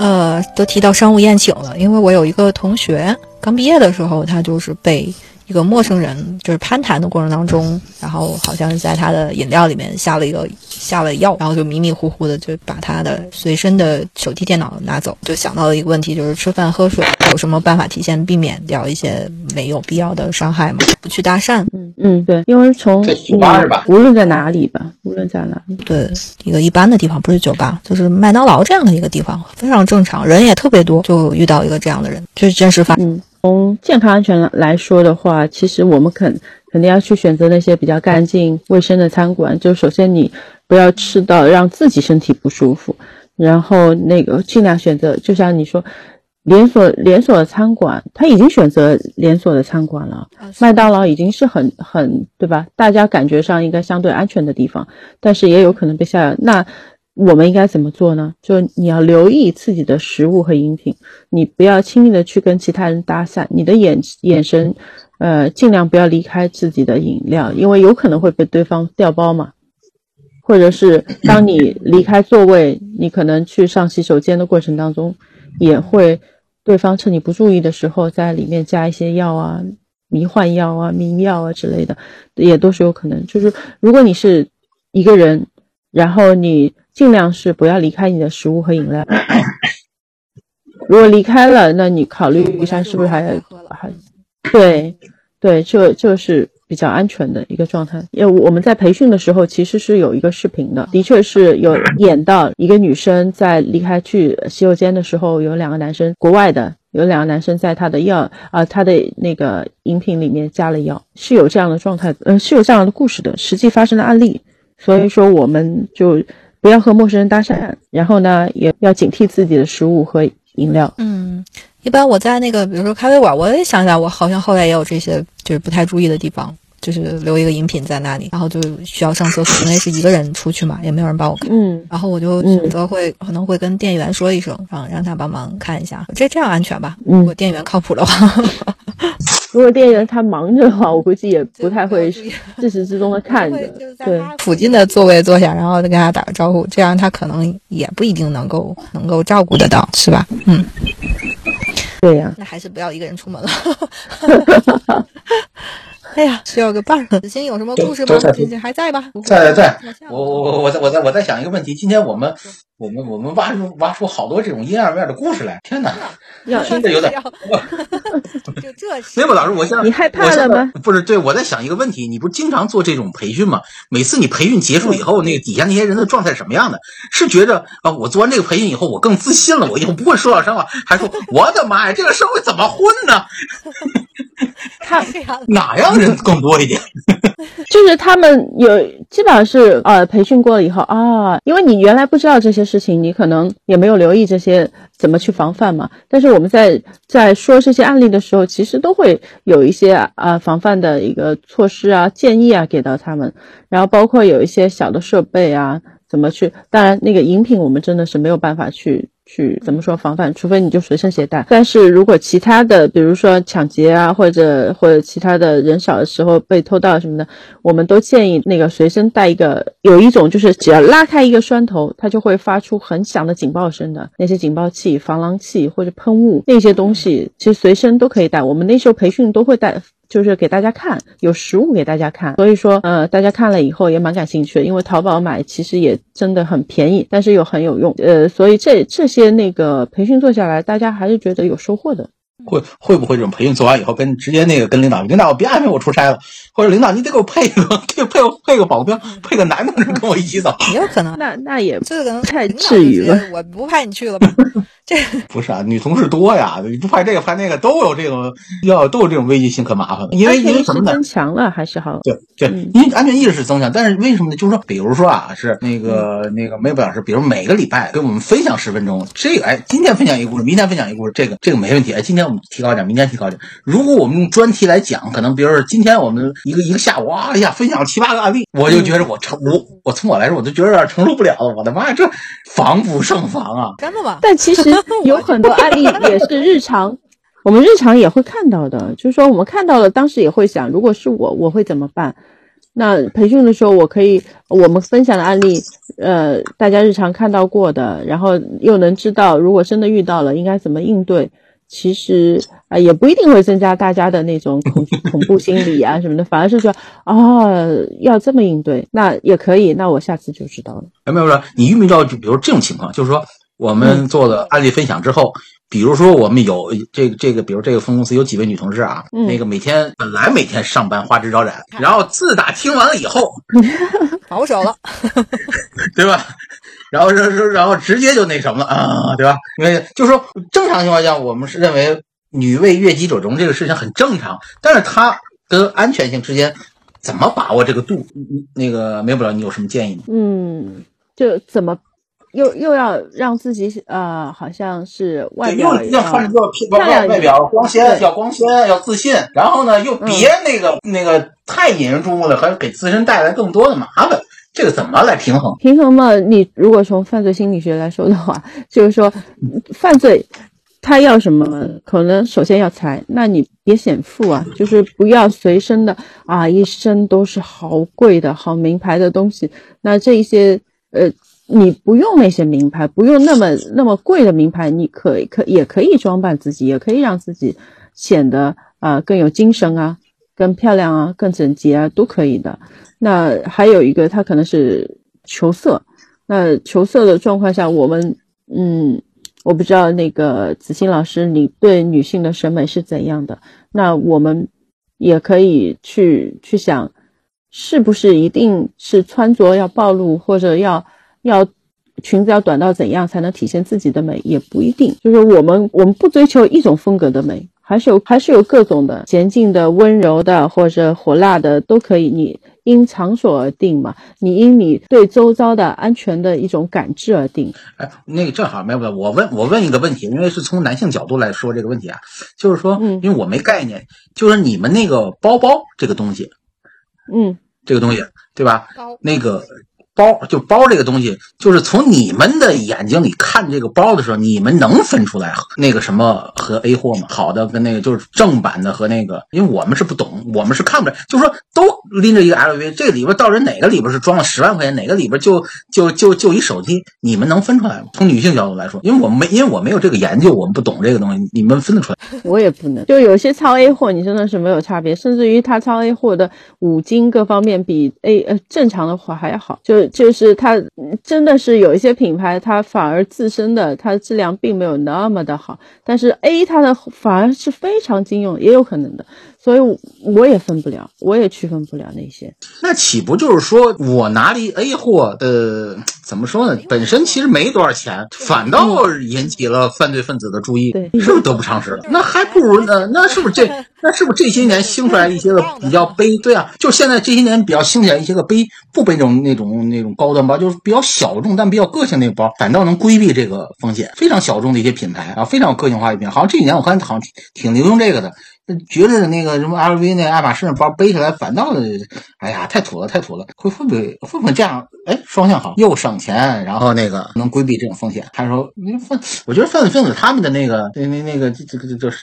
呃，都提到商务宴请了，因为我有一个同学刚毕业的时候，他就是被一个陌生人就是攀谈的过程当中，然后好像是在他的饮料里面下了一个下了药，然后就迷迷糊糊的就把他的随身的手提电脑拿走，就想到了一个问题，就是吃饭喝水有什么办法提前避免掉一些没有必要的伤害吗？不去搭讪，嗯嗯，对，因为从酒吧是吧无论在哪里吧，无论在哪里，对一个一般的地方，不是酒吧，就是麦当劳这样的一个地方，非常正常，人也特别多，就遇到一个这样的人，就是真实发生。嗯，从健康安全来说的话，其实我们肯肯定要去选择那些比较干净、卫生的餐馆。就首先你不要吃到让自己身体不舒服，然后那个尽量选择，就像你说，连锁连锁的餐馆，他已经选择连锁的餐馆了。麦当劳已经是很很对吧？大家感觉上应该相对安全的地方，但是也有可能被下药。那我们应该怎么做呢？就你要留意自己的食物和饮品，你不要轻易的去跟其他人搭讪，你的眼眼神，呃，尽量不要离开自己的饮料，因为有可能会被对方调包嘛。或者是当你离开座位，你可能去上洗手间的过程当中，也会对方趁你不注意的时候，在里面加一些药啊、迷幻药啊、迷药啊之类的，也都是有可能。就是如果你是一个人，然后你尽量是不要离开你的食物和饮料。如果离开了，那你考虑一下是不是还还对对，这这是比较安全的一个状态。因为我们在培训的时候其实是有一个视频的，的确是有演到一个女生在离开去洗手间的时候，有两个男生，国外的有两个男生在她的药啊、她的那个饮品里面加了药，是有这样的状态，嗯、是有这样的故事的，实际发生的案例。所以说，我们就不要和陌生人搭讪，然后呢，也要警惕自己的食物和饮料。嗯，一般我在那个，比如说咖啡馆，我也想想，我好像后来也有这些就是不太注意的地方，就是留一个饮品在那里，然后就需要上厕所，因为是一个人出去嘛，也没有人帮我看，嗯，然后我就选择会、可能会跟店员说一声，让让他帮忙看一下，这这样安全吧？嗯如果店员靠谱的话，如果店员他忙着的话，我估计也不太会自始至终的看着对，附近的座位坐下，然后再跟他打个招呼，这样他可能也不一定能够能够照顾得到，是吧？嗯，对呀、那还是不要一个人出门了。哎呀，需要个伴儿。子欣有什么故事吗？子欣还在吧？在在在我我我我在我在我在想一个问题，今天我们我们我们挖出挖出好多这种阴暗面的故事来，天哪！要听着有点 没有老师，我现在你害怕我现在了吗？不是，对我在想一个问题，你不是经常做这种培训吗？每次你培训结束以后，那个底下那些人的状态什么样的？是觉着啊，我做完这个培训以后，我更自信了，我以后不会说老实话，还说我的妈呀，这个社会怎么混呢？他这样哪样人更多一点？就是他们有基本上是呃培训过了以后啊，因为你原来不知道这些事情，你可能也没有留意这些怎么去防范嘛。但是我们在在说这些案例的时候，其实都会有一些啊、防范的一个措施啊、建议啊给到他们，然后包括有一些小的设备啊，怎么去。当然，那个饮品我们真的是没有办法去。去怎么说防范？除非你就随身携带。但是如果其他的，比如说抢劫啊，或者或者其他的人少的时候被偷盗什么的，我们都建议那个随身带一个，有一种就是只要拉开一个栓头，它就会发出很响的警报声的那些警报器、防狼器或者喷雾那些东西，其实随身都可以带。我们那时候培训都会带。就是给大家看，有实物给大家看，所以说，呃，大家看了以后也蛮感兴趣的，因为淘宝买其实也真的很便宜，但是又很有用，呃，所以这这些那个培训做下来，大家还是觉得有收获的。会会不会这种培训做完以后，跟直接那个跟领导，领导别安排我出差了，或者领导你得给我配一个配配配个保镖，配个男的跟我一起走。也有可能。那那也这个可能太至于吧就觉得我不派你去了吧？这不是啊，女同事多呀，你不拍这个拍那个都有这种要都有这种危机性，可麻烦了。因为因为什么呢？增强了还是好？对对，嗯因为安全意识是增强，但是为什么呢？就是说，比如说啊，是那个那个梅表老师，比如每个礼拜给我们分享十分钟，这个哎，今天分享一个故事，明天分享一个故事，这个这个没问题。哎，今天我们提高点，明天提高点。如果我们用专题来讲，可能比如说今天我们一个一个下午，哇哎呀，分享七八个案例，我就觉得我承我我从我来说，我都觉得有点承受不了了。我的妈呀，这防不胜防啊！真的吗？但其实 有很多案例也是日常，我们日常也会看到的。就是说，我们看到了，当时也会想，如果是我，我会怎么办？那培训的时候，我可以我们分享的案例，呃，大家日常看到过的，然后又能知道，如果真的遇到了，应该怎么应对。其实啊、也不一定会增加大家的那种恐恐怖心理啊什么的，反而是说，哦，要这么应对，那也可以，那我下次就知道了。有没有说你遇没遇到就比如这种情况，就是说我们做的案例分享之后，比如说我们有这个这个，比如这个分公司有几位女同事啊，嗯那个每天本来每天上班花枝招展，然后自打听完了以后，保守了，对吧？然后然后然后直接就那什么了啊，对吧？因为就是说正常情况下，我们是认为女为悦己者容这个事情很正常，但是它跟安全性之间怎么把握这个度？嗯那个梅不了，你有什么建议吗？嗯，就怎么又又要让自己呃，好像是外，表又要要漂亮外表光鲜，要光鲜，要自信，然后呢，又别那个、那个太引人注目了，还给自身带来更多的麻烦。这个怎么来平衡？平衡嘛。你如果从犯罪心理学来说的话，就是说犯罪。他要什么？可能首先要财，那你别显富啊，就是不要随身的啊，一身都是好贵的好名牌的东西。那这一些呃，你不用那些名牌，不用那么那么贵的名牌，你可以可也可以装扮自己，也可以让自己显得啊、更有精神啊，更漂亮啊，更整洁啊，都可以的。那还有一个，他可能是求色。那求色的状况下，我们嗯，我不知道那个子欣老师，你对女性的审美是怎样的？那我们也可以去去想，是不是一定是穿着要暴露，或者要要裙子要短到怎样才能体现自己的美，也不一定。就是我们我们不追求一种风格的美，还是有还是有各种的娴静的、温柔的或者火辣的都可以。你因场所而定嘛，你因你对周遭的安全的一种感知而定。哎，那个正好没有问我问我问一个问题，因为是从男性角度来说这个问题啊，就是说，嗯因为我没概念，就是你们那个包包这个东西，嗯，这个东西对吧？包那个包就包这个东西，就是从你们的眼睛里看这个包的时候，你们能分出来那个什么和 A 货吗？好的跟那个就是正版的和那个，因为我们是不懂，我们是看不出来，就是说都拎着一个 LV，这里边到底哪个里边是装了十万块钱，哪个里边就就就就一手机，你们能分出来吗？从女性角度来说，因为我们没因为我没有这个研究，我们不懂这个东西，你们分得出来？我也不能。就有些超 A 货，你真的是没有差别，甚至于它超 A 货的五金各方面比 A 呃正常的货还要好。就就是它嗯真的是有一些品牌，它反而自身的它的质量并没有那么的好，但是 A 它的反而是非常经用，也有可能的。所以我我也分不了，我也区分不了那些。那岂不就是说我拿了一 A 货，呃，怎么说呢？本身其实没多少钱，反倒引起了犯罪分子的注意，对是不是得不偿失？那还不如呢？那是不是这？那是不是这些年兴出来一些个比较背？对啊，就现在这些年比较兴起来一些个背不背这种那种那种高端包，就是比较小众但比较个性那个包，反倒能规避这个风险。非常小众的一些品牌啊，非常有个性化一品牌，好像这几年我看好像挺流行这个的。觉得那个什么 LV 那爱马仕那包背起来反倒的，哎呀，太土了，太土了。会会不会会不会这样？哎，双向好，又省钱，然后那个能规避这种风险。还是说，你犯，我觉得犯罪分子他们的那个那那那个这这个就是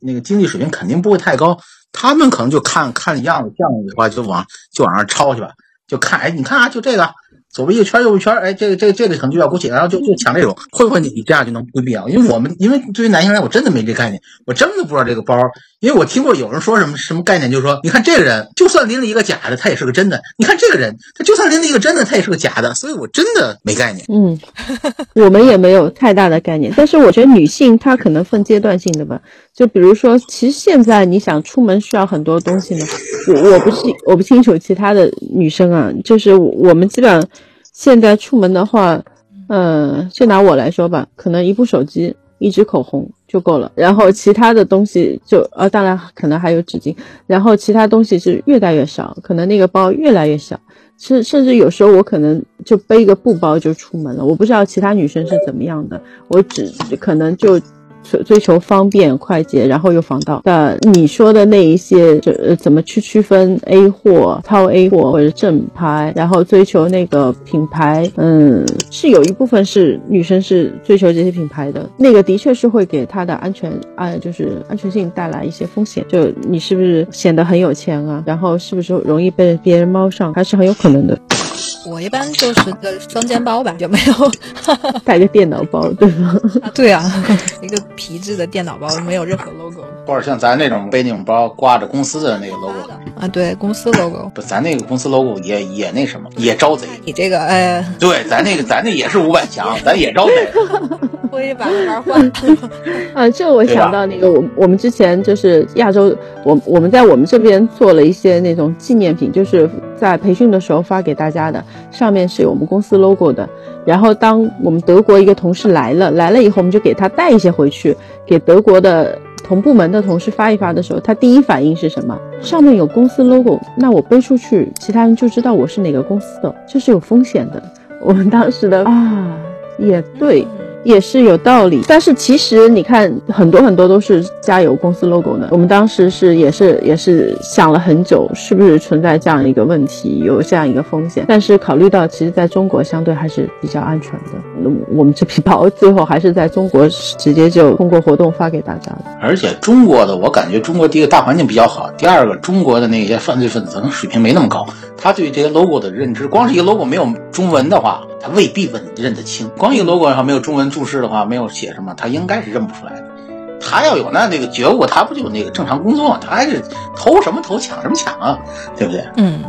那个经济水平肯定不会太高，他们可能就看看样子，这样的话就往就往上抄去吧，就看哎，你看啊，就这个。左边一个圈，右一圈，哎，这个这个这个可能就要鼓起，然后就就抢这种，会不会你你这样就能规避啊？因为我们因为对于男性来，我真的没这概念，我真的不知道这个包，因为我听过有人说什么什么概念，就是说，你看这个人就算拎了一个假的，他也是个真的；你看这个人，他就算拎了一个真的，他也是个假的，所以我真的没概念。嗯，我们也没有太大的概念，但是我觉得女性她可能分阶段性的吧。就比如说，其实现在你想出门需要很多东西呢，我我不是我不清楚其他的女生啊，就是我们基本上现在出门的话，呃，就拿我来说吧，可能一部手机一支口红就够了，然后其他的东西就呃，当然可能还有纸巾，然后其他东西是越带越少，可能那个包越来越小，甚甚至有时候我可能就背一个布包就出门了，我不知道其他女生是怎么样的，我只可能就。追追求方便快捷，然后又防盗。那你说的那一些，就呃怎么去区分 A 货、超 A 货或者正牌，然后追求那个品牌，嗯，是有一部分是女生是追求这些品牌的，那个的确是会给她的安全啊，就是安全性带来一些风险。就你是不是显得很有钱啊？然后是不是容易被别人猫上，还是很有可能的。我一般就是个双肩包吧，有没有 带个电脑包，对吗？对啊，一个皮质的电脑包，没有任何 logo。或者像咱那种背那种包，挂着公司的那个 logo 啊，对，公司 logo。不，咱那个公司 logo 也也那什么，也招贼。你这个，哎，对，咱那个咱那也是五百强，咱也招贼。我也把牌换。啊，这我想到那个，我我们之前就是亚洲，我我们在我们这边做了一些那种纪念品，就是在培训的时候发给大家的，上面是有我们公司 logo 的。然后当我们德国一个同事来了，来了以后，我们就给他带一些回去，给德国的。同部门的同事发一发的时候，他第一反应是什么？上面有公司 logo，那我背出去，其他人就知道我是哪个公司的，这是有风险的。我们当时的啊，也对。也是有道理，但是其实你看，很多很多都是加有公司 logo 的。我们当时是也是也是想了很久，是不是存在这样一个问题，有这样一个风险？但是考虑到，其实在中国相对还是比较安全的。那我们这批包最后还是在中国直接就通过活动发给大家的。而且中国的，我感觉中国第一个大环境比较好，第二个中国的那些犯罪分子可能水平没那么高。他对这些 logo 的认知，光是一个 logo 没有中文的话，他未必认认得清。光一个 logo 上没有中文注释的话，没有写什么，他应该是认不出来的。他要有那那个觉悟，他不就那个正常工作？他还是偷什么偷，抢什么抢啊？对不对？嗯，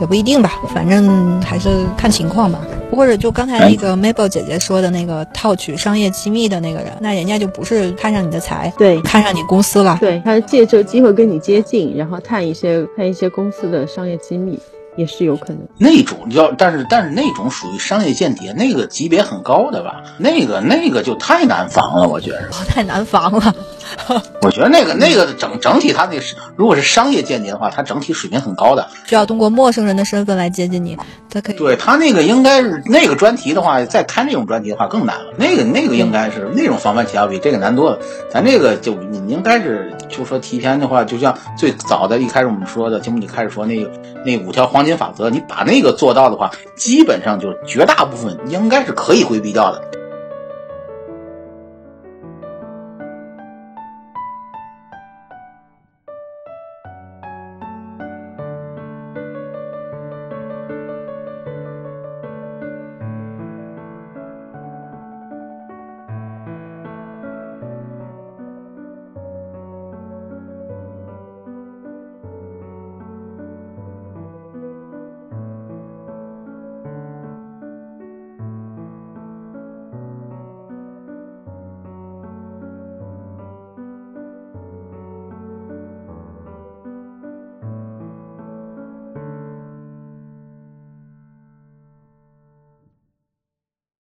也不一定吧，反正还是看情况吧。或者就刚才那个 Mabel 姐姐说的那个套取商业机密的那个人，那人家就不是看上你的财，对，看上你公司了。对，他是借这个机会跟你接近，然后探一些探一些公司的商业机密。也是有可能，那种要，但是但是那种属于商业间谍，那个级别很高的吧？那个那个就太难防了，我觉得太难防了。我觉得那个那个整整体，他那是如果是商业间谍的话，他整体水平很高的，需要通过陌生人的身份来接近你，他可以。对他那个应该是那个专题的话，再开那种专题的话更难了。那个那个应该是那种防范起要比这个难多了。咱这个就你应该是就说提前的话，就像最早的一开始我们说的节目里开始说那个那五条黄金法则，你把那个做到的话，基本上就绝大部分应该是可以规避掉的。